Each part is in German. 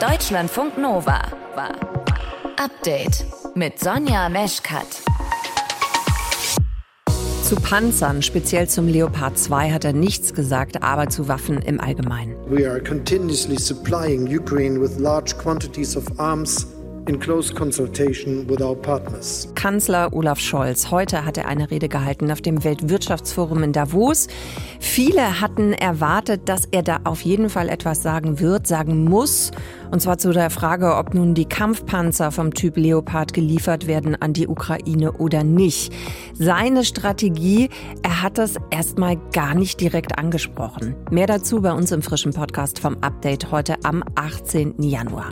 Deutschlandfunk Nova. Update mit Sonja Meschkat. Zu Panzern, speziell zum Leopard 2, hat er nichts gesagt, aber zu Waffen im Allgemeinen. We are continuously supplying Ukraine with large quantities of arms in close consultation with our partners. Kanzler Olaf Scholz. Heute hat er eine Rede gehalten auf dem Weltwirtschaftsforum in Davos. Viele hatten erwartet, dass er da auf jeden Fall etwas sagen wird, sagen muss. Und zwar zu der Frage, ob nun die Kampfpanzer vom Typ Leopard geliefert werden an die Ukraine oder nicht. Seine Strategie, er hat das erstmal gar nicht direkt angesprochen. Mehr dazu bei uns im frischen Podcast vom Update heute am 18. Januar.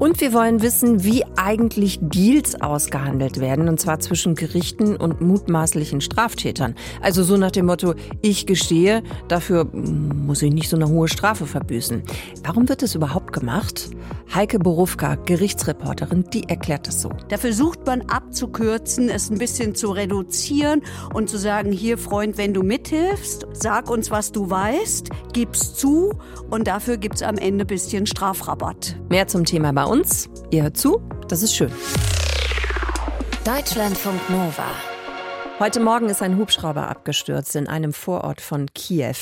Und wir wollen wissen, wie eigentlich Deals ausgehandelt werden, und zwar zwischen Gerichten und mutmaßlichen Straftätern. Also so nach dem Motto, ich gestehe, dafür muss ich nicht so eine hohe Strafe verbüßen. Warum wird das überhaupt gemacht? Heike Borufka, Gerichtsreporterin, die erklärt es so. Da versucht man abzukürzen, es ein bisschen zu reduzieren und zu sagen, hier Freund, wenn du mithilfst, sag uns, was du weißt, gib's zu und dafür gibt's am Ende ein bisschen Strafrabatt. Mehr zum Thema bei uns. Ihr hört zu, das ist schön. Deutschlandfunk Nova. Heute Morgen ist ein Hubschrauber abgestürzt in einem Vorort von Kiew.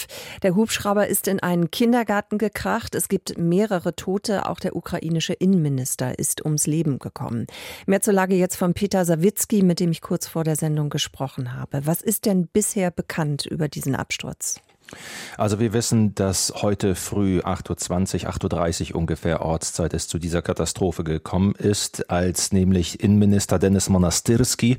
Der Hubschrauber ist in einen Kindergarten gekracht. Es gibt mehrere Tote. Auch der ukrainische Innenminister ist ums Leben gekommen. Mehr zur Lage jetzt von Peter Sawicki, mit dem ich kurz vor der Sendung gesprochen habe. Was ist denn bisher bekannt über diesen Absturz? Also wir wissen, dass heute früh 8.20 Uhr, 8.30 Uhr ungefähr Ortszeit es zu dieser Katastrophe gekommen ist, als nämlich Innenminister Dennis Monastirski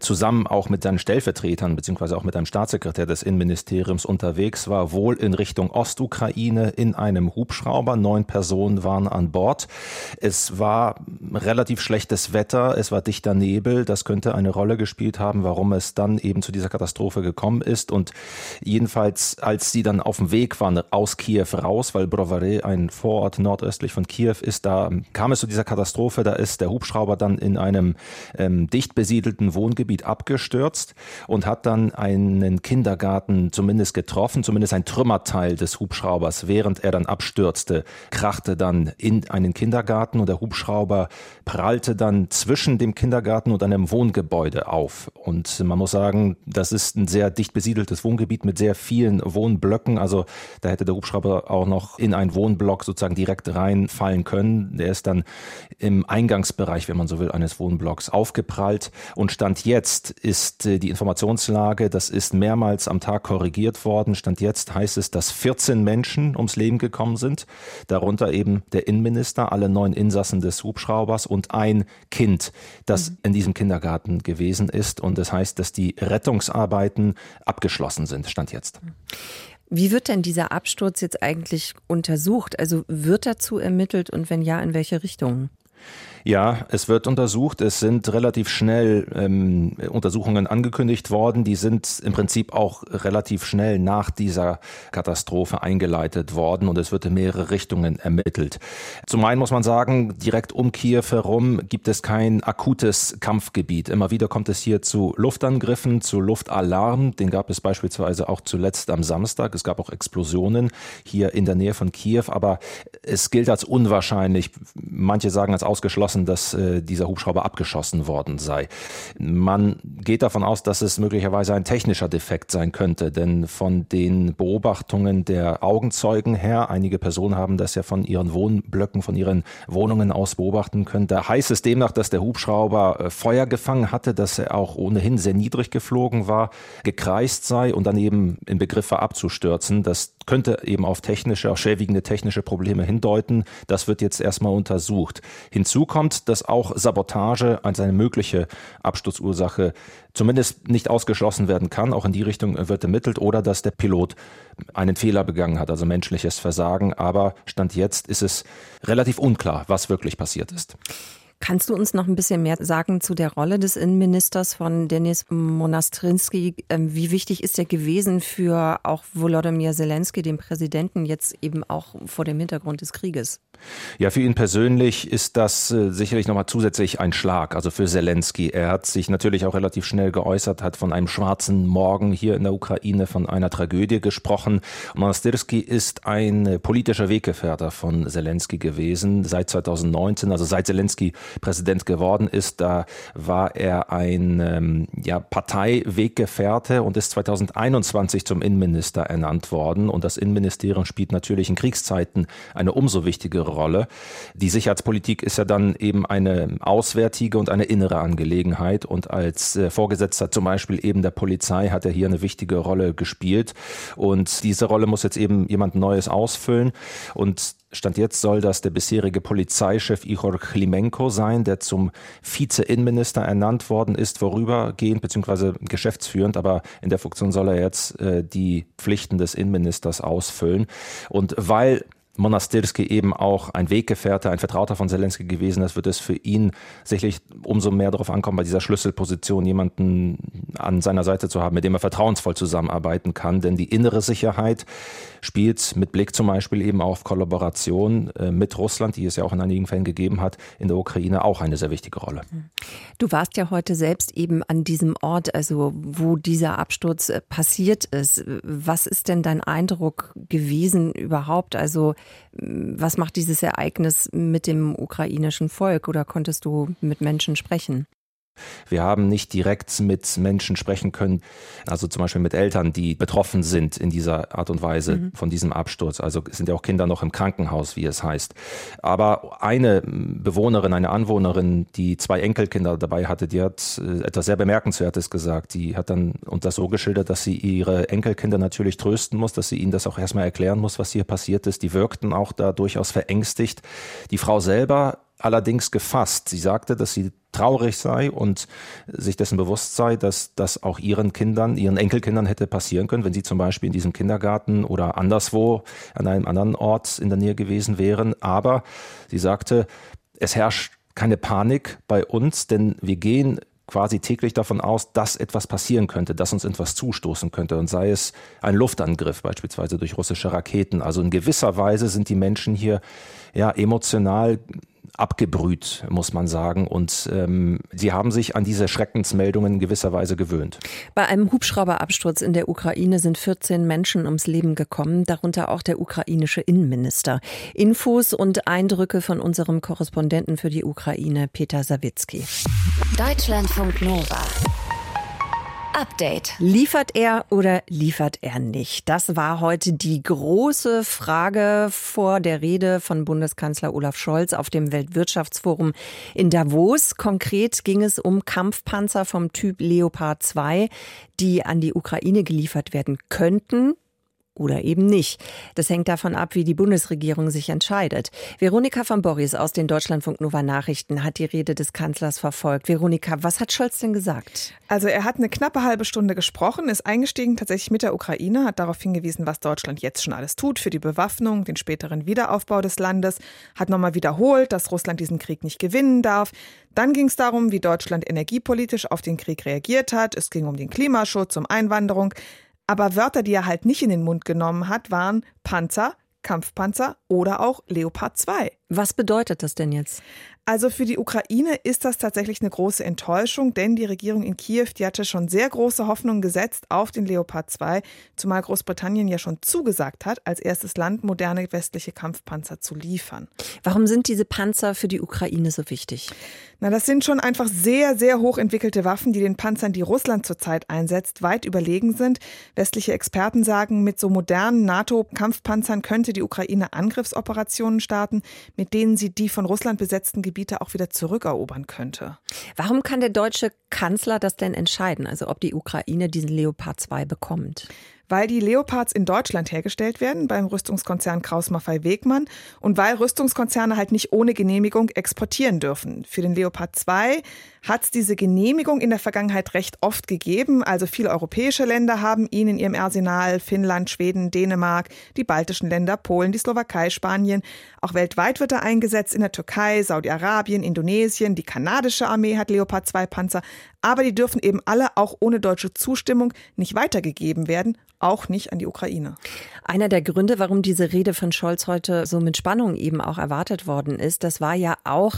zusammen auch mit seinen Stellvertretern beziehungsweise auch mit einem Staatssekretär des Innenministeriums unterwegs war, wohl in Richtung Ostukraine in einem Hubschrauber. Neun Personen waren an Bord. Es war relativ schlechtes Wetter, es war dichter Nebel. Das könnte eine Rolle gespielt haben, warum es dann eben zu dieser Katastrophe gekommen ist. Und jedenfalls als sie dann auf dem Weg waren aus Kiew raus, weil Brovary ein Vorort nordöstlich von Kiew ist, da kam es zu dieser Katastrophe. Da ist der Hubschrauber dann in einem ähm, dicht besiedelten Wohngebiet abgestürzt und hat dann einen Kindergarten zumindest getroffen, zumindest ein Trümmerteil des Hubschraubers, während er dann abstürzte, krachte dann in einen Kindergarten und der Hubschrauber prallte dann zwischen dem Kindergarten und einem Wohngebäude auf. Und man muss sagen, das ist ein sehr dicht besiedeltes Wohngebiet mit sehr vielen Wohngebäuden. Wohnblöcken. Also da hätte der Hubschrauber auch noch in einen Wohnblock sozusagen direkt reinfallen können. Der ist dann im Eingangsbereich, wenn man so will, eines Wohnblocks aufgeprallt. Und Stand jetzt ist äh, die Informationslage, das ist mehrmals am Tag korrigiert worden. Stand jetzt heißt es, dass 14 Menschen ums Leben gekommen sind. Darunter eben der Innenminister, alle neun Insassen des Hubschraubers und ein Kind, das mhm. in diesem Kindergarten gewesen ist. Und das heißt, dass die Rettungsarbeiten abgeschlossen sind. Stand jetzt. Wie wird denn dieser Absturz jetzt eigentlich untersucht? Also wird dazu ermittelt und wenn ja, in welche Richtung? Ja, es wird untersucht. Es sind relativ schnell ähm, Untersuchungen angekündigt worden. Die sind im Prinzip auch relativ schnell nach dieser Katastrophe eingeleitet worden und es wird in mehrere Richtungen ermittelt. Zum einen muss man sagen, direkt um Kiew herum gibt es kein akutes Kampfgebiet. Immer wieder kommt es hier zu Luftangriffen, zu Luftalarm. Den gab es beispielsweise auch zuletzt am Samstag. Es gab auch Explosionen hier in der Nähe von Kiew, aber es gilt als unwahrscheinlich. Manche sagen als ausgeschlossen lassen, dass äh, dieser Hubschrauber abgeschossen worden sei. Man geht davon aus, dass es möglicherweise ein technischer Defekt sein könnte, denn von den Beobachtungen der Augenzeugen her, einige Personen haben das ja von ihren Wohnblöcken, von ihren Wohnungen aus beobachten können, da heißt es demnach, dass der Hubschrauber äh, Feuer gefangen hatte, dass er auch ohnehin sehr niedrig geflogen war, gekreist sei und dann eben in Begriff war abzustürzen. Das könnte eben auf technische, auf schwerwiegende technische Probleme hindeuten. Das wird jetzt erstmal untersucht. Hinzu kommt, kommt, dass auch Sabotage als eine mögliche Absturzursache zumindest nicht ausgeschlossen werden kann. Auch in die Richtung wird ermittelt oder dass der Pilot einen Fehler begangen hat, also menschliches Versagen. Aber Stand jetzt ist es relativ unklar, was wirklich passiert ist. Kannst du uns noch ein bisschen mehr sagen zu der Rolle des Innenministers von Denis Monastrinski? Ähm, wie wichtig ist er gewesen für auch Volodymyr Zelensky, den Präsidenten, jetzt eben auch vor dem Hintergrund des Krieges? Ja, für ihn persönlich ist das äh, sicherlich nochmal zusätzlich ein Schlag, also für Zelensky. Er hat sich natürlich auch relativ schnell geäußert, hat von einem schwarzen Morgen hier in der Ukraine, von einer Tragödie gesprochen. Monastirski ist ein politischer Weggefährter von Zelensky gewesen seit 2019, also seit Zelensky Präsident geworden ist. Da war er ein ähm, ja, Parteiweggefährte und ist 2021 zum Innenminister ernannt worden. Und das Innenministerium spielt natürlich in Kriegszeiten eine umso wichtigere Rolle. Die Sicherheitspolitik ist ja dann eben eine auswärtige und eine innere Angelegenheit. Und als äh, Vorgesetzter zum Beispiel eben der Polizei hat er hier eine wichtige Rolle gespielt. Und diese Rolle muss jetzt eben jemand Neues ausfüllen. Und Stand jetzt soll das der bisherige Polizeichef Igor Klimenko sein, der zum Vize-Innenminister ernannt worden ist, vorübergehend bzw. geschäftsführend, aber in der Funktion soll er jetzt äh, die Pflichten des Innenministers ausfüllen. Und weil Monastirski eben auch ein Weggefährter, ein Vertrauter von Zelensky gewesen ist, wird es für ihn sicherlich umso mehr darauf ankommen, bei dieser Schlüsselposition jemanden an seiner Seite zu haben, mit dem er vertrauensvoll zusammenarbeiten kann. Denn die innere Sicherheit spielt mit Blick zum Beispiel eben auf Kollaboration äh, mit Russland, die es ja auch in einigen Fällen gegeben hat, in der Ukraine auch eine sehr wichtige Rolle. Du warst ja heute selbst eben an diesem Ort, also wo dieser Absturz äh, passiert ist. Was ist denn dein Eindruck gewesen überhaupt? Also was macht dieses Ereignis mit dem ukrainischen Volk oder konntest du mit Menschen sprechen? Wir haben nicht direkt mit Menschen sprechen können, also zum Beispiel mit Eltern, die betroffen sind in dieser Art und Weise mhm. von diesem Absturz. Also sind ja auch Kinder noch im Krankenhaus, wie es heißt. Aber eine Bewohnerin, eine Anwohnerin, die zwei Enkelkinder dabei hatte, die hat äh, etwas sehr Bemerkenswertes gesagt. Die hat dann und das so geschildert, dass sie ihre Enkelkinder natürlich trösten muss, dass sie ihnen das auch erstmal erklären muss, was hier passiert ist. Die wirkten auch da durchaus verängstigt. Die Frau selber allerdings gefasst. Sie sagte, dass sie traurig sei und sich dessen bewusst sei, dass das auch ihren Kindern, ihren Enkelkindern hätte passieren können, wenn sie zum Beispiel in diesem Kindergarten oder anderswo an einem anderen Ort in der Nähe gewesen wären. Aber sie sagte, es herrscht keine Panik bei uns, denn wir gehen quasi täglich davon aus, dass etwas passieren könnte, dass uns etwas zustoßen könnte und sei es ein Luftangriff beispielsweise durch russische Raketen. Also in gewisser Weise sind die Menschen hier ja emotional abgebrüht, muss man sagen. Und ähm, sie haben sich an diese Schreckensmeldungen in gewisser Weise gewöhnt. Bei einem Hubschrauberabsturz in der Ukraine sind 14 Menschen ums Leben gekommen, darunter auch der ukrainische Innenminister. Infos und Eindrücke von unserem Korrespondenten für die Ukraine, Peter Sawicki. Deutschlandfunk Nova. Update. Liefert er oder liefert er nicht? Das war heute die große Frage vor der Rede von Bundeskanzler Olaf Scholz auf dem Weltwirtschaftsforum in Davos. Konkret ging es um Kampfpanzer vom Typ Leopard 2, die an die Ukraine geliefert werden könnten oder eben nicht. Das hängt davon ab, wie die Bundesregierung sich entscheidet. Veronika von Boris aus den Deutschlandfunk Nova Nachrichten hat die Rede des Kanzlers verfolgt. Veronika, was hat Scholz denn gesagt? Also er hat eine knappe halbe Stunde gesprochen, ist eingestiegen tatsächlich mit der Ukraine, hat darauf hingewiesen, was Deutschland jetzt schon alles tut für die Bewaffnung, den späteren Wiederaufbau des Landes, hat nochmal wiederholt, dass Russland diesen Krieg nicht gewinnen darf. Dann ging es darum, wie Deutschland energiepolitisch auf den Krieg reagiert hat. Es ging um den Klimaschutz, um Einwanderung. Aber Wörter, die er halt nicht in den Mund genommen hat, waren Panzer, Kampfpanzer oder auch Leopard 2. Was bedeutet das denn jetzt? Also für die Ukraine ist das tatsächlich eine große Enttäuschung, denn die Regierung in Kiew, die hatte schon sehr große Hoffnungen gesetzt auf den Leopard 2, zumal Großbritannien ja schon zugesagt hat, als erstes Land moderne westliche Kampfpanzer zu liefern. Warum sind diese Panzer für die Ukraine so wichtig? Na, das sind schon einfach sehr, sehr hochentwickelte Waffen, die den Panzern, die Russland zurzeit einsetzt, weit überlegen sind. Westliche Experten sagen, mit so modernen NATO-Kampfpanzern könnte die Ukraine Angriffsoperationen starten, mit denen sie die von Russland besetzten Gebiete auch wieder zurückerobern könnte. Warum kann der deutsche Kanzler das denn entscheiden, also ob die Ukraine diesen Leopard 2 bekommt? Weil die Leopards in Deutschland hergestellt werden beim Rüstungskonzern Kraus Maffei Wegmann und weil Rüstungskonzerne halt nicht ohne Genehmigung exportieren dürfen. Für den Leopard 2 hat es diese Genehmigung in der Vergangenheit recht oft gegeben. Also viele europäische Länder haben ihn in ihrem Arsenal, Finnland, Schweden, Dänemark, die baltischen Länder, Polen, die Slowakei, Spanien. Auch weltweit wird er eingesetzt in der Türkei, Saudi-Arabien, Indonesien. Die kanadische Armee hat Leopard 2 Panzer. Aber die dürfen eben alle auch ohne deutsche Zustimmung nicht weitergegeben werden, auch nicht an die Ukraine. Einer der Gründe, warum diese Rede von Scholz heute so mit Spannung eben auch erwartet worden ist, das war ja auch,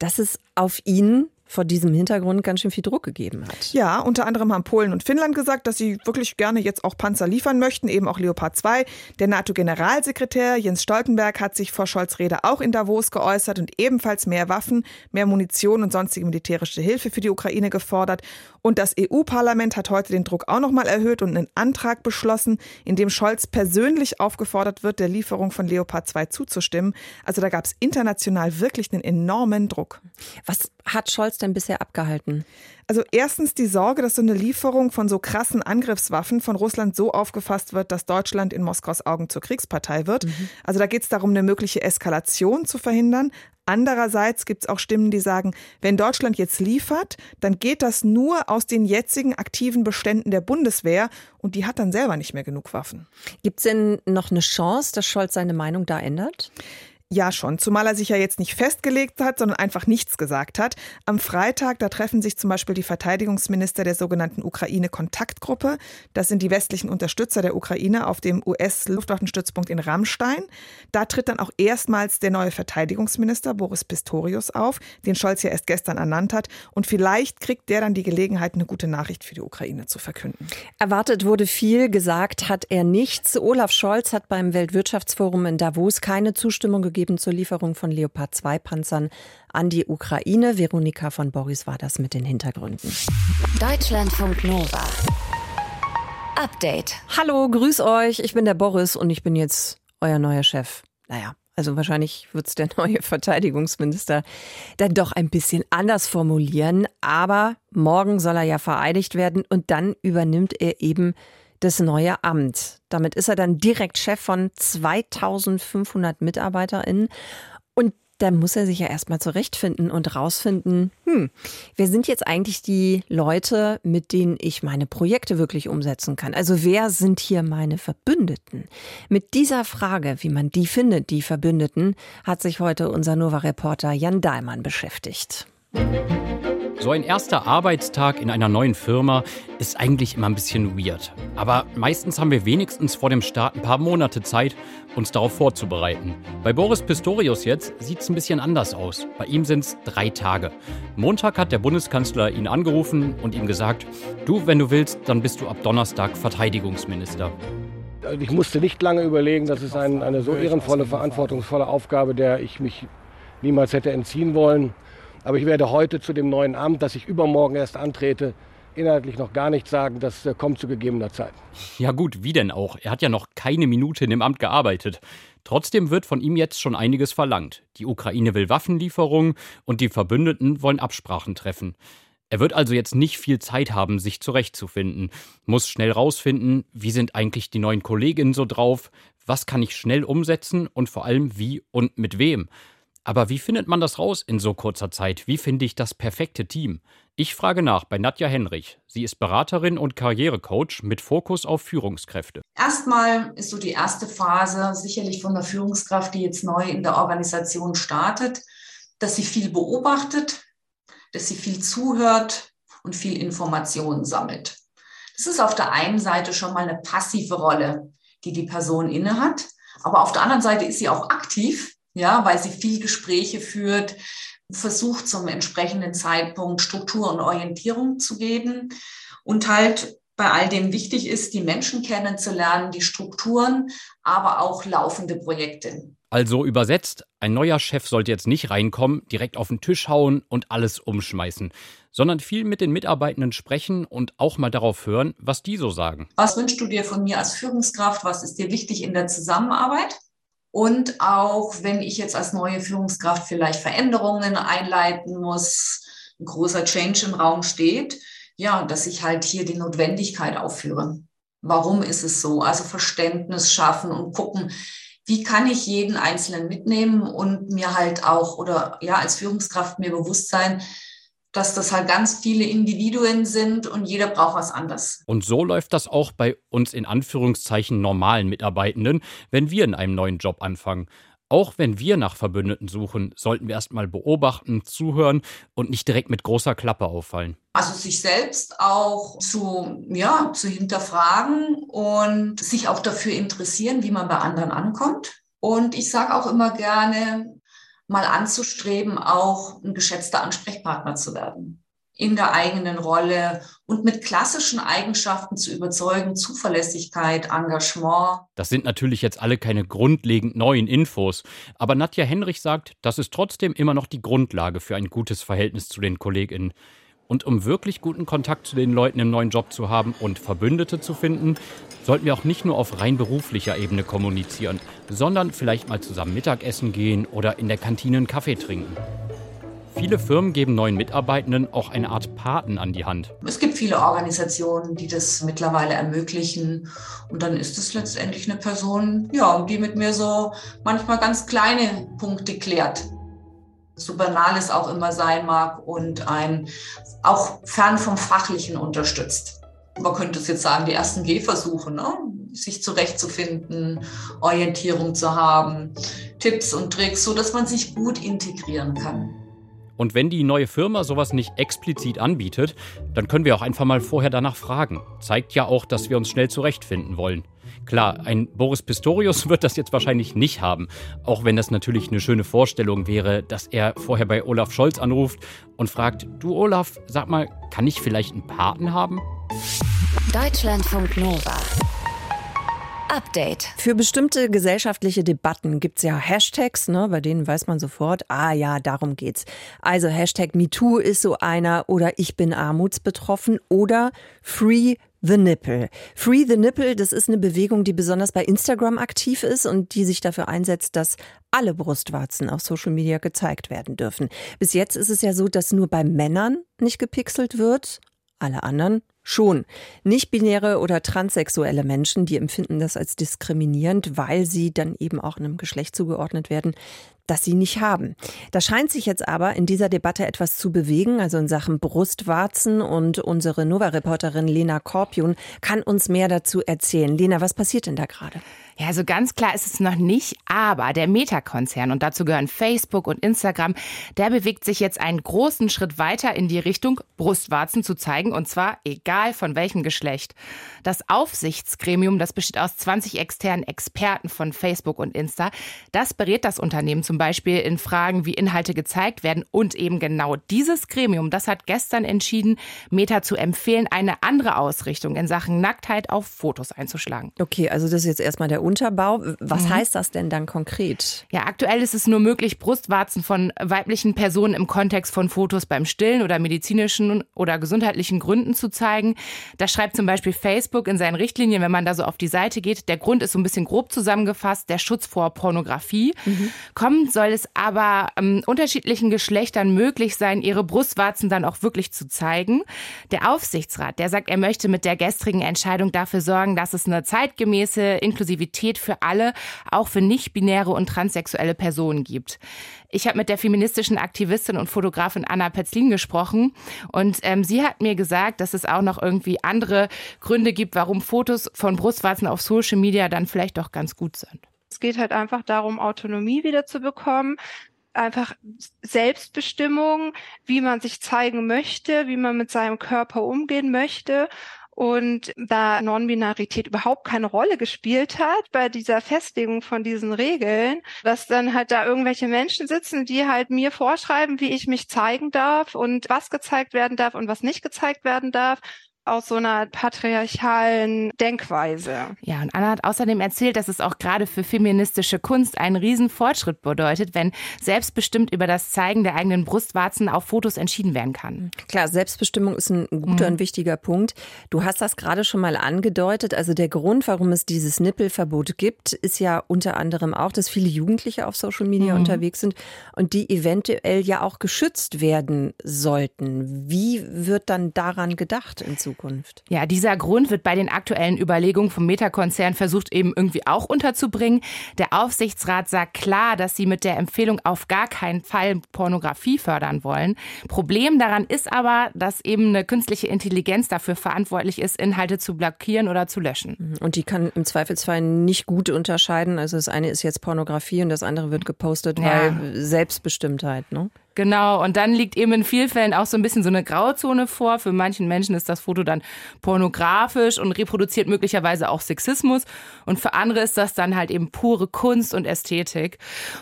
dass es auf ihn vor diesem Hintergrund ganz schön viel Druck gegeben hat. Ja, unter anderem haben Polen und Finnland gesagt, dass sie wirklich gerne jetzt auch Panzer liefern möchten, eben auch Leopard 2. Der NATO-Generalsekretär Jens Stoltenberg hat sich vor Scholz Rede auch in Davos geäußert und ebenfalls mehr Waffen, mehr Munition und sonstige militärische Hilfe für die Ukraine gefordert. Und das EU-Parlament hat heute den Druck auch nochmal erhöht und einen Antrag beschlossen, in dem Scholz persönlich aufgefordert wird, der Lieferung von Leopard 2 zuzustimmen. Also da gab es international wirklich einen enormen Druck. Was hat Scholz denn bisher abgehalten? Also erstens die Sorge, dass so eine Lieferung von so krassen Angriffswaffen von Russland so aufgefasst wird, dass Deutschland in Moskaus Augen zur Kriegspartei wird. Mhm. Also da geht es darum, eine mögliche Eskalation zu verhindern. Andererseits gibt es auch Stimmen, die sagen, wenn Deutschland jetzt liefert, dann geht das nur aus den jetzigen aktiven Beständen der Bundeswehr und die hat dann selber nicht mehr genug Waffen. Gibt es denn noch eine Chance, dass Scholz seine Meinung da ändert? Ja, schon. Zumal er sich ja jetzt nicht festgelegt hat, sondern einfach nichts gesagt hat. Am Freitag, da treffen sich zum Beispiel die Verteidigungsminister der sogenannten Ukraine-Kontaktgruppe. Das sind die westlichen Unterstützer der Ukraine auf dem US-Luftwaffenstützpunkt in Rammstein. Da tritt dann auch erstmals der neue Verteidigungsminister Boris Pistorius auf, den Scholz ja erst gestern ernannt hat. Und vielleicht kriegt der dann die Gelegenheit, eine gute Nachricht für die Ukraine zu verkünden. Erwartet wurde viel, gesagt hat er nichts. Olaf Scholz hat beim Weltwirtschaftsforum in Davos keine Zustimmung gegeben gegeben zur Lieferung von Leopard 2 Panzern an die Ukraine. Veronika von Boris war das mit den Hintergründen. Deutschlandfunk Nova. Update. Hallo, grüß euch. Ich bin der Boris und ich bin jetzt euer neuer Chef. Naja, also wahrscheinlich wird es der neue Verteidigungsminister dann doch ein bisschen anders formulieren. Aber morgen soll er ja vereidigt werden und dann übernimmt er eben das neue Amt. Damit ist er dann direkt Chef von 2500 MitarbeiterInnen. Und da muss er sich ja erstmal zurechtfinden und rausfinden, hm, wer sind jetzt eigentlich die Leute, mit denen ich meine Projekte wirklich umsetzen kann? Also wer sind hier meine Verbündeten? Mit dieser Frage, wie man die findet, die Verbündeten, hat sich heute unser Nova-Reporter Jan Dahlmann beschäftigt. So ein erster Arbeitstag in einer neuen Firma ist eigentlich immer ein bisschen weird. Aber meistens haben wir wenigstens vor dem Start ein paar Monate Zeit, uns darauf vorzubereiten. Bei Boris Pistorius jetzt sieht es ein bisschen anders aus. Bei ihm sind es drei Tage. Montag hat der Bundeskanzler ihn angerufen und ihm gesagt, du, wenn du willst, dann bist du ab Donnerstag Verteidigungsminister. Ich musste nicht lange überlegen, das ist ein, eine so ehrenvolle, verantwortungsvolle Aufgabe, der ich mich niemals hätte entziehen wollen. Aber ich werde heute zu dem neuen Amt, das ich übermorgen erst antrete, inhaltlich noch gar nichts sagen. Das äh, kommt zu gegebener Zeit. Ja gut, wie denn auch? Er hat ja noch keine Minute in dem Amt gearbeitet. Trotzdem wird von ihm jetzt schon einiges verlangt. Die Ukraine will Waffenlieferungen und die Verbündeten wollen Absprachen treffen. Er wird also jetzt nicht viel Zeit haben, sich zurechtzufinden, muss schnell rausfinden, wie sind eigentlich die neuen Kolleginnen so drauf, was kann ich schnell umsetzen und vor allem wie und mit wem. Aber wie findet man das raus in so kurzer Zeit? Wie finde ich das perfekte Team? Ich frage nach bei Nadja Henrich. Sie ist Beraterin und Karrierecoach mit Fokus auf Führungskräfte. Erstmal ist so die erste Phase sicherlich von der Führungskraft, die jetzt neu in der Organisation startet, dass sie viel beobachtet, dass sie viel zuhört und viel Informationen sammelt. Das ist auf der einen Seite schon mal eine passive Rolle, die die Person innehat. Aber auf der anderen Seite ist sie auch aktiv ja, weil sie viel Gespräche führt, versucht zum entsprechenden Zeitpunkt Struktur und Orientierung zu geben und halt bei all dem wichtig ist, die Menschen kennenzulernen, die Strukturen, aber auch laufende Projekte. Also übersetzt, ein neuer Chef sollte jetzt nicht reinkommen, direkt auf den Tisch hauen und alles umschmeißen, sondern viel mit den Mitarbeitenden sprechen und auch mal darauf hören, was die so sagen. Was wünschst du dir von mir als Führungskraft? Was ist dir wichtig in der Zusammenarbeit? Und auch wenn ich jetzt als neue Führungskraft vielleicht Veränderungen einleiten muss, ein großer Change im Raum steht, ja, dass ich halt hier die Notwendigkeit aufführe. Warum ist es so? Also Verständnis schaffen und gucken, wie kann ich jeden Einzelnen mitnehmen und mir halt auch oder ja als Führungskraft mir bewusst sein, dass das halt ganz viele Individuen sind und jeder braucht was anderes. Und so läuft das auch bei uns in Anführungszeichen normalen Mitarbeitenden, wenn wir in einem neuen Job anfangen. Auch wenn wir nach Verbündeten suchen, sollten wir erstmal beobachten, zuhören und nicht direkt mit großer Klappe auffallen. Also sich selbst auch zu, ja, zu hinterfragen und sich auch dafür interessieren, wie man bei anderen ankommt. Und ich sage auch immer gerne, mal anzustreben, auch ein geschätzter Ansprechpartner zu werden in der eigenen Rolle und mit klassischen Eigenschaften zu überzeugen, Zuverlässigkeit, Engagement. Das sind natürlich jetzt alle keine grundlegend neuen Infos, aber Nadja Henrich sagt, das ist trotzdem immer noch die Grundlage für ein gutes Verhältnis zu den Kolleginnen. Und um wirklich guten Kontakt zu den Leuten im neuen Job zu haben und Verbündete zu finden, sollten wir auch nicht nur auf rein beruflicher Ebene kommunizieren, sondern vielleicht mal zusammen Mittagessen gehen oder in der Kantine einen Kaffee trinken. Viele Firmen geben neuen Mitarbeitenden auch eine Art Paten an die Hand. Es gibt viele Organisationen, die das mittlerweile ermöglichen. Und dann ist es letztendlich eine Person, ja, die mit mir so manchmal ganz kleine Punkte klärt. So banal es auch immer sein mag und ein auch fern vom Fachlichen unterstützt. Man könnte es jetzt sagen, die ersten Gehversuche, ne? sich zurechtzufinden, Orientierung zu haben, Tipps und Tricks, so dass man sich gut integrieren kann. Und wenn die neue Firma sowas nicht explizit anbietet, dann können wir auch einfach mal vorher danach fragen. Zeigt ja auch, dass wir uns schnell zurechtfinden wollen. Klar, ein Boris Pistorius wird das jetzt wahrscheinlich nicht haben, auch wenn das natürlich eine schöne Vorstellung wäre, dass er vorher bei Olaf Scholz anruft und fragt, du Olaf, sag mal, kann ich vielleicht einen Paten haben? Deutschlandfunk Nova. Update. Für bestimmte gesellschaftliche Debatten gibt es ja Hashtags, ne, bei denen weiß man sofort, ah ja, darum geht's. Also Hashtag MeToo ist so einer oder ich bin armutsbetroffen oder Free the Nipple. Free the Nipple, das ist eine Bewegung, die besonders bei Instagram aktiv ist und die sich dafür einsetzt, dass alle Brustwarzen auf Social Media gezeigt werden dürfen. Bis jetzt ist es ja so, dass nur bei Männern nicht gepixelt wird, alle anderen Schon. Nicht-binäre oder transsexuelle Menschen, die empfinden das als diskriminierend, weil sie dann eben auch einem Geschlecht zugeordnet werden, das sie nicht haben. Da scheint sich jetzt aber in dieser Debatte etwas zu bewegen, also in Sachen Brustwarzen und unsere Nova-Reporterin Lena Korpion kann uns mehr dazu erzählen. Lena, was passiert denn da gerade? Ja, also ganz klar ist es noch nicht, aber der Meta-Konzern, und dazu gehören Facebook und Instagram, der bewegt sich jetzt einen großen Schritt weiter in die Richtung, Brustwarzen zu zeigen, und zwar egal von welchem Geschlecht. Das Aufsichtsgremium, das besteht aus 20 externen Experten von Facebook und Insta, das berät das Unternehmen zum Beispiel in Fragen, wie Inhalte gezeigt werden. Und eben genau dieses Gremium, das hat gestern entschieden, Meta zu empfehlen, eine andere Ausrichtung in Sachen Nacktheit auf Fotos einzuschlagen. Okay, also das ist jetzt erstmal der Unterbau. Was mhm. heißt das denn dann konkret? Ja, aktuell ist es nur möglich, Brustwarzen von weiblichen Personen im Kontext von Fotos beim Stillen oder medizinischen oder gesundheitlichen Gründen zu zeigen. Das schreibt zum Beispiel Facebook in seinen Richtlinien, wenn man da so auf die Seite geht. Der Grund ist so ein bisschen grob zusammengefasst, der Schutz vor Pornografie. Mhm. Kommen soll es aber ähm, unterschiedlichen Geschlechtern möglich sein, ihre Brustwarzen dann auch wirklich zu zeigen. Der Aufsichtsrat, der sagt, er möchte mit der gestrigen Entscheidung dafür sorgen, dass es eine zeitgemäße Inklusivität für alle, auch für nicht-binäre und transsexuelle Personen gibt. Ich habe mit der feministischen Aktivistin und Fotografin Anna Petzlin gesprochen und ähm, sie hat mir gesagt, dass es auch noch irgendwie andere Gründe gibt, warum Fotos von Brustwarzen auf Social Media dann vielleicht doch ganz gut sind. Es geht halt einfach darum, Autonomie wieder zu bekommen, einfach Selbstbestimmung, wie man sich zeigen möchte, wie man mit seinem Körper umgehen möchte. Und da Non-Binarität überhaupt keine Rolle gespielt hat bei dieser Festlegung von diesen Regeln, dass dann halt da irgendwelche Menschen sitzen, die halt mir vorschreiben, wie ich mich zeigen darf und was gezeigt werden darf und was nicht gezeigt werden darf aus so einer patriarchalen Denkweise. Ja, und Anna hat außerdem erzählt, dass es auch gerade für feministische Kunst einen riesen Fortschritt bedeutet, wenn selbstbestimmt über das Zeigen der eigenen Brustwarzen auf Fotos entschieden werden kann. Klar, Selbstbestimmung ist ein guter mhm. und wichtiger Punkt. Du hast das gerade schon mal angedeutet. Also der Grund, warum es dieses Nippelverbot gibt, ist ja unter anderem auch, dass viele Jugendliche auf Social Media mhm. unterwegs sind und die eventuell ja auch geschützt werden sollten. Wie wird dann daran gedacht in Zukunft? Zukunft. Ja, dieser Grund wird bei den aktuellen Überlegungen vom Meta-Konzern versucht eben irgendwie auch unterzubringen. Der Aufsichtsrat sagt klar, dass sie mit der Empfehlung auf gar keinen Fall Pornografie fördern wollen. Problem daran ist aber, dass eben eine künstliche Intelligenz dafür verantwortlich ist, Inhalte zu blockieren oder zu löschen. Mhm. Und die kann im Zweifelsfall nicht gut unterscheiden. Also das eine ist jetzt Pornografie und das andere wird gepostet, ja. weil Selbstbestimmtheit, ne? Genau, und dann liegt eben in vielen Fällen auch so ein bisschen so eine Grauzone vor. Für manchen Menschen ist das Foto dann pornografisch und reproduziert möglicherweise auch Sexismus. Und für andere ist das dann halt eben pure Kunst und Ästhetik.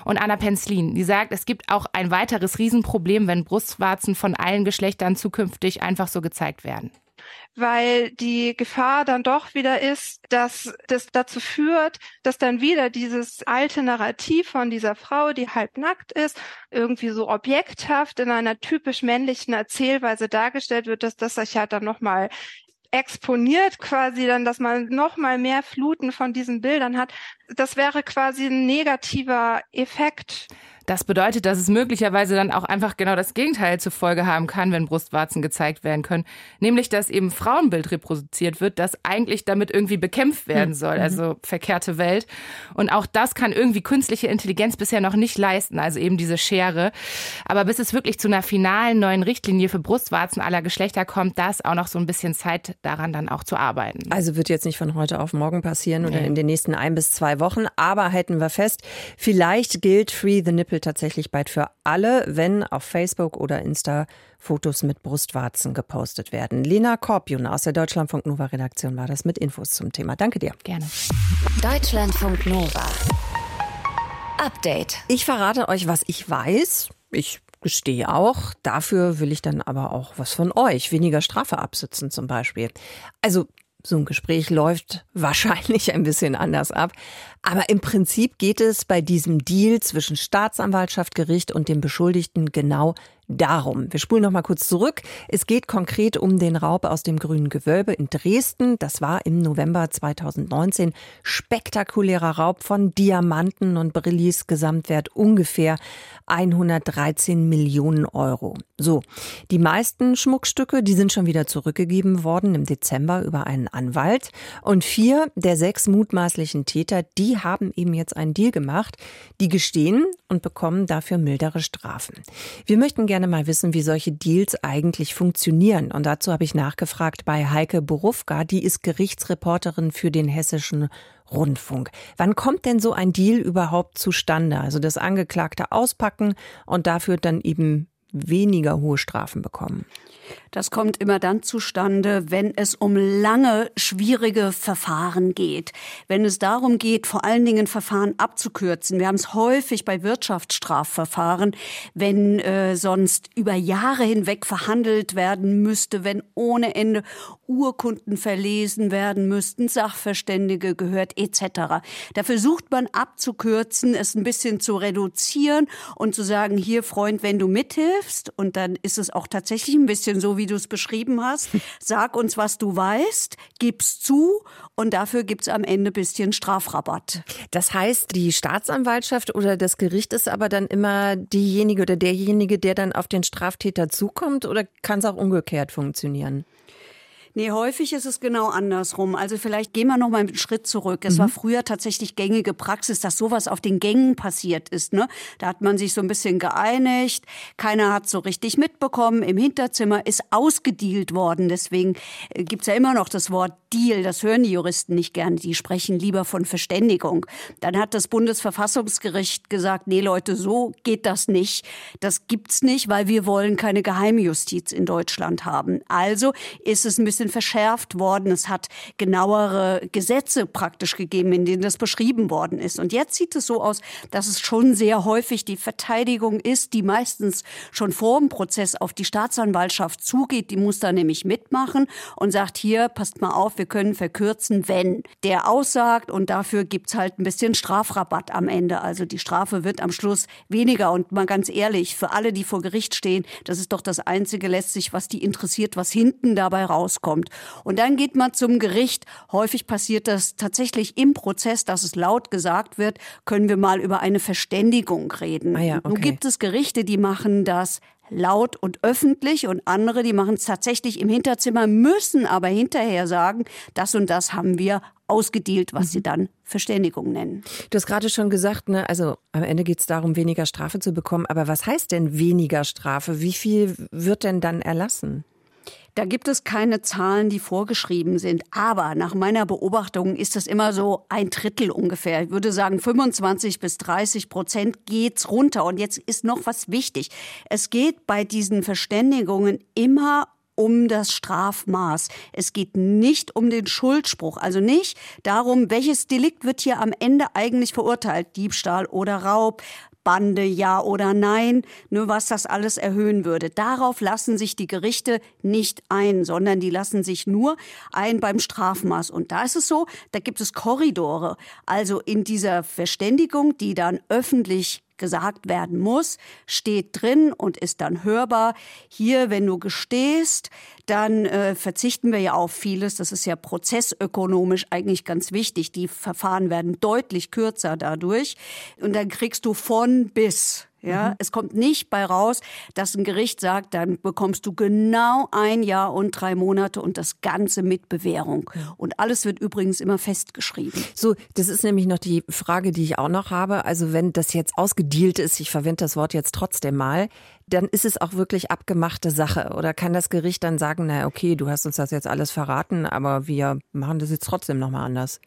Und Anna Penzlin, die sagt, es gibt auch ein weiteres Riesenproblem, wenn Brustwarzen von allen Geschlechtern zukünftig einfach so gezeigt werden weil die Gefahr dann doch wieder ist, dass das dazu führt, dass dann wieder dieses alte Narrativ von dieser Frau, die halbnackt ist, irgendwie so objekthaft in einer typisch männlichen Erzählweise dargestellt wird, dass das sich halt dann nochmal exponiert quasi dann, dass man noch mal mehr Fluten von diesen Bildern hat. Das wäre quasi ein negativer Effekt. Das bedeutet, dass es möglicherweise dann auch einfach genau das Gegenteil zur Folge haben kann, wenn Brustwarzen gezeigt werden können. Nämlich, dass eben Frauenbild reproduziert wird, das eigentlich damit irgendwie bekämpft werden hm. soll. Also mhm. verkehrte Welt. Und auch das kann irgendwie künstliche Intelligenz bisher noch nicht leisten. Also eben diese Schere. Aber bis es wirklich zu einer finalen neuen Richtlinie für Brustwarzen aller Geschlechter kommt, da ist auch noch so ein bisschen Zeit daran dann auch zu arbeiten. Also wird jetzt nicht von heute auf morgen passieren oder nee. in den nächsten ein bis zwei Wochen. Aber halten wir fest, vielleicht gilt Free the Nipple tatsächlich bald für alle, wenn auf Facebook oder Insta Fotos mit Brustwarzen gepostet werden. Lena Korpion aus der Deutschlandfunk Nova Redaktion war das mit Infos zum Thema. Danke dir. Gerne. Deutschlandfunk Nova. Update. Ich verrate euch, was ich weiß. Ich gestehe auch. Dafür will ich dann aber auch was von euch. Weniger Strafe absitzen zum Beispiel. Also so ein Gespräch läuft wahrscheinlich ein bisschen anders ab. Aber im Prinzip geht es bei diesem Deal zwischen Staatsanwaltschaft, Gericht und dem Beschuldigten genau darum. Wir spulen noch mal kurz zurück. Es geht konkret um den Raub aus dem Grünen Gewölbe in Dresden. Das war im November 2019 spektakulärer Raub von Diamanten und Brillis Gesamtwert ungefähr 113 Millionen Euro. So, die meisten Schmuckstücke, die sind schon wieder zurückgegeben worden im Dezember über einen Anwalt. Und vier der sechs mutmaßlichen Täter, die haben eben jetzt einen Deal gemacht. Die gestehen und bekommen dafür mildere Strafen. Wir möchten gerne mal wissen, wie solche Deals eigentlich funktionieren. Und dazu habe ich nachgefragt bei Heike Borufka, die ist Gerichtsreporterin für den Hessischen Rundfunk. Wann kommt denn so ein Deal überhaupt zustande? Also das Angeklagte auspacken und dafür dann eben weniger hohe Strafen bekommen. Das kommt immer dann zustande, wenn es um lange, schwierige Verfahren geht. Wenn es darum geht, vor allen Dingen Verfahren abzukürzen. Wir haben es häufig bei Wirtschaftsstrafverfahren, wenn äh, sonst über Jahre hinweg verhandelt werden müsste, wenn ohne Ende Urkunden verlesen werden müssten, Sachverständige gehört etc. Da versucht man abzukürzen, es ein bisschen zu reduzieren und zu sagen, hier Freund, wenn du mithilfst, und dann ist es auch tatsächlich ein bisschen so, wie du es beschrieben hast, sag uns, was du weißt, gib's zu und dafür gibt's am Ende bisschen Strafrabatt. Das heißt, die Staatsanwaltschaft oder das Gericht ist aber dann immer diejenige oder derjenige, der dann auf den Straftäter zukommt oder kann es auch umgekehrt funktionieren? Nee, häufig ist es genau andersrum. Also vielleicht gehen wir noch mal einen Schritt zurück. Es mhm. war früher tatsächlich gängige Praxis, dass sowas auf den Gängen passiert ist. Ne? Da hat man sich so ein bisschen geeinigt. Keiner hat so richtig mitbekommen. Im Hinterzimmer ist ausgedealt worden. Deswegen äh, gibt's ja immer noch das Wort Deal. Das hören die Juristen nicht gern. Die sprechen lieber von Verständigung. Dann hat das Bundesverfassungsgericht gesagt, nee Leute, so geht das nicht. Das gibt's nicht, weil wir wollen keine Geheimjustiz in Deutschland haben. Also ist es ein bisschen bisschen verschärft worden. Es hat genauere Gesetze praktisch gegeben, in denen das beschrieben worden ist. Und jetzt sieht es so aus, dass es schon sehr häufig die Verteidigung ist, die meistens schon vor dem Prozess auf die Staatsanwaltschaft zugeht. Die muss da nämlich mitmachen und sagt, hier, passt mal auf, wir können verkürzen, wenn der aussagt und dafür gibt's halt ein bisschen Strafrabatt am Ende. Also die Strafe wird am Schluss weniger. Und mal ganz ehrlich, für alle, die vor Gericht stehen, das ist doch das Einzige letztlich, was die interessiert, was hinten dabei rauskommt kommt. Und dann geht man zum Gericht. Häufig passiert das tatsächlich im Prozess, dass es laut gesagt wird, können wir mal über eine Verständigung reden. Ah ja, okay. Nun gibt es Gerichte, die machen das laut und öffentlich und andere, die machen es tatsächlich im Hinterzimmer, müssen aber hinterher sagen, das und das haben wir ausgedealt, was sie mhm. dann Verständigung nennen. Du hast gerade schon gesagt, ne, also am Ende geht es darum, weniger Strafe zu bekommen. Aber was heißt denn weniger Strafe? Wie viel wird denn dann erlassen? Da gibt es keine Zahlen, die vorgeschrieben sind. Aber nach meiner Beobachtung ist das immer so ein Drittel ungefähr. Ich würde sagen, 25 bis 30 Prozent geht's runter. Und jetzt ist noch was wichtig. Es geht bei diesen Verständigungen immer um das Strafmaß. Es geht nicht um den Schuldspruch, also nicht darum, welches Delikt wird hier am Ende eigentlich verurteilt, Diebstahl oder Raub, Bande, ja oder nein, nur was das alles erhöhen würde. Darauf lassen sich die Gerichte nicht ein, sondern die lassen sich nur ein beim Strafmaß. Und da ist es so, da gibt es Korridore. Also in dieser Verständigung, die dann öffentlich gesagt werden muss, steht drin und ist dann hörbar. Hier, wenn du gestehst, dann äh, verzichten wir ja auf vieles. Das ist ja prozessökonomisch eigentlich ganz wichtig. Die Verfahren werden deutlich kürzer dadurch. Und dann kriegst du von bis. Ja, mhm. es kommt nicht bei raus, dass ein Gericht sagt, dann bekommst du genau ein Jahr und drei Monate und das Ganze mit Bewährung. Und alles wird übrigens immer festgeschrieben. So, das ist nämlich noch die Frage, die ich auch noch habe. Also wenn das jetzt ausgedealt ist, ich verwende das Wort jetzt trotzdem mal, dann ist es auch wirklich abgemachte Sache. Oder kann das Gericht dann sagen, na okay, du hast uns das jetzt alles verraten, aber wir machen das jetzt trotzdem nochmal anders?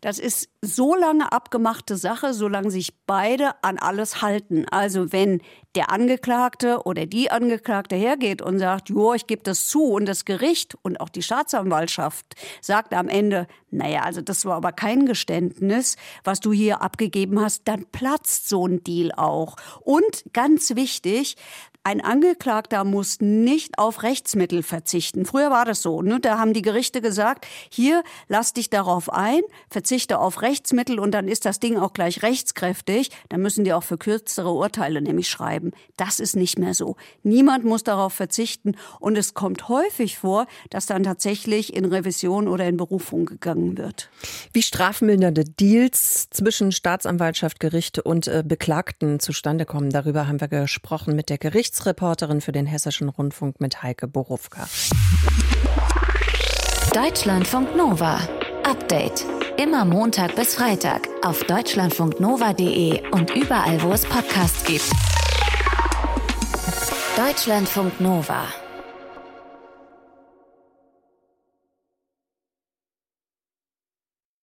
Das ist so lange abgemachte Sache, solange sich beide an alles halten. Also wenn der Angeklagte oder die Angeklagte hergeht und sagt, jo, ich gebe das zu und das Gericht und auch die Staatsanwaltschaft sagt am Ende, naja, also das war aber kein Geständnis, was du hier abgegeben hast, dann platzt so ein Deal auch. Und ganz wichtig, ein Angeklagter muss nicht auf Rechtsmittel verzichten. Früher war das so. Ne? Da haben die Gerichte gesagt, hier, lass dich darauf ein, verzichte auf Rechtsmittel und dann ist das Ding auch gleich rechtskräftig. Dann müssen die auch für kürzere Urteile nämlich schreiben. Das ist nicht mehr so. Niemand muss darauf verzichten und es kommt häufig vor, dass dann tatsächlich in Revision oder in Berufung gegangen wird. Wie strafmildernde Deals zwischen Staatsanwaltschaft, Gerichte und äh, Beklagten zustande kommen, darüber haben wir gesprochen mit der Gerichts Rechtsreporterin für den Hessischen Rundfunk mit Heike Borufka. Deutschlandfunk Nova. Update. Immer Montag bis Freitag auf deutschlandfunknova.de und überall, wo es Podcasts gibt. Deutschlandfunk Nova.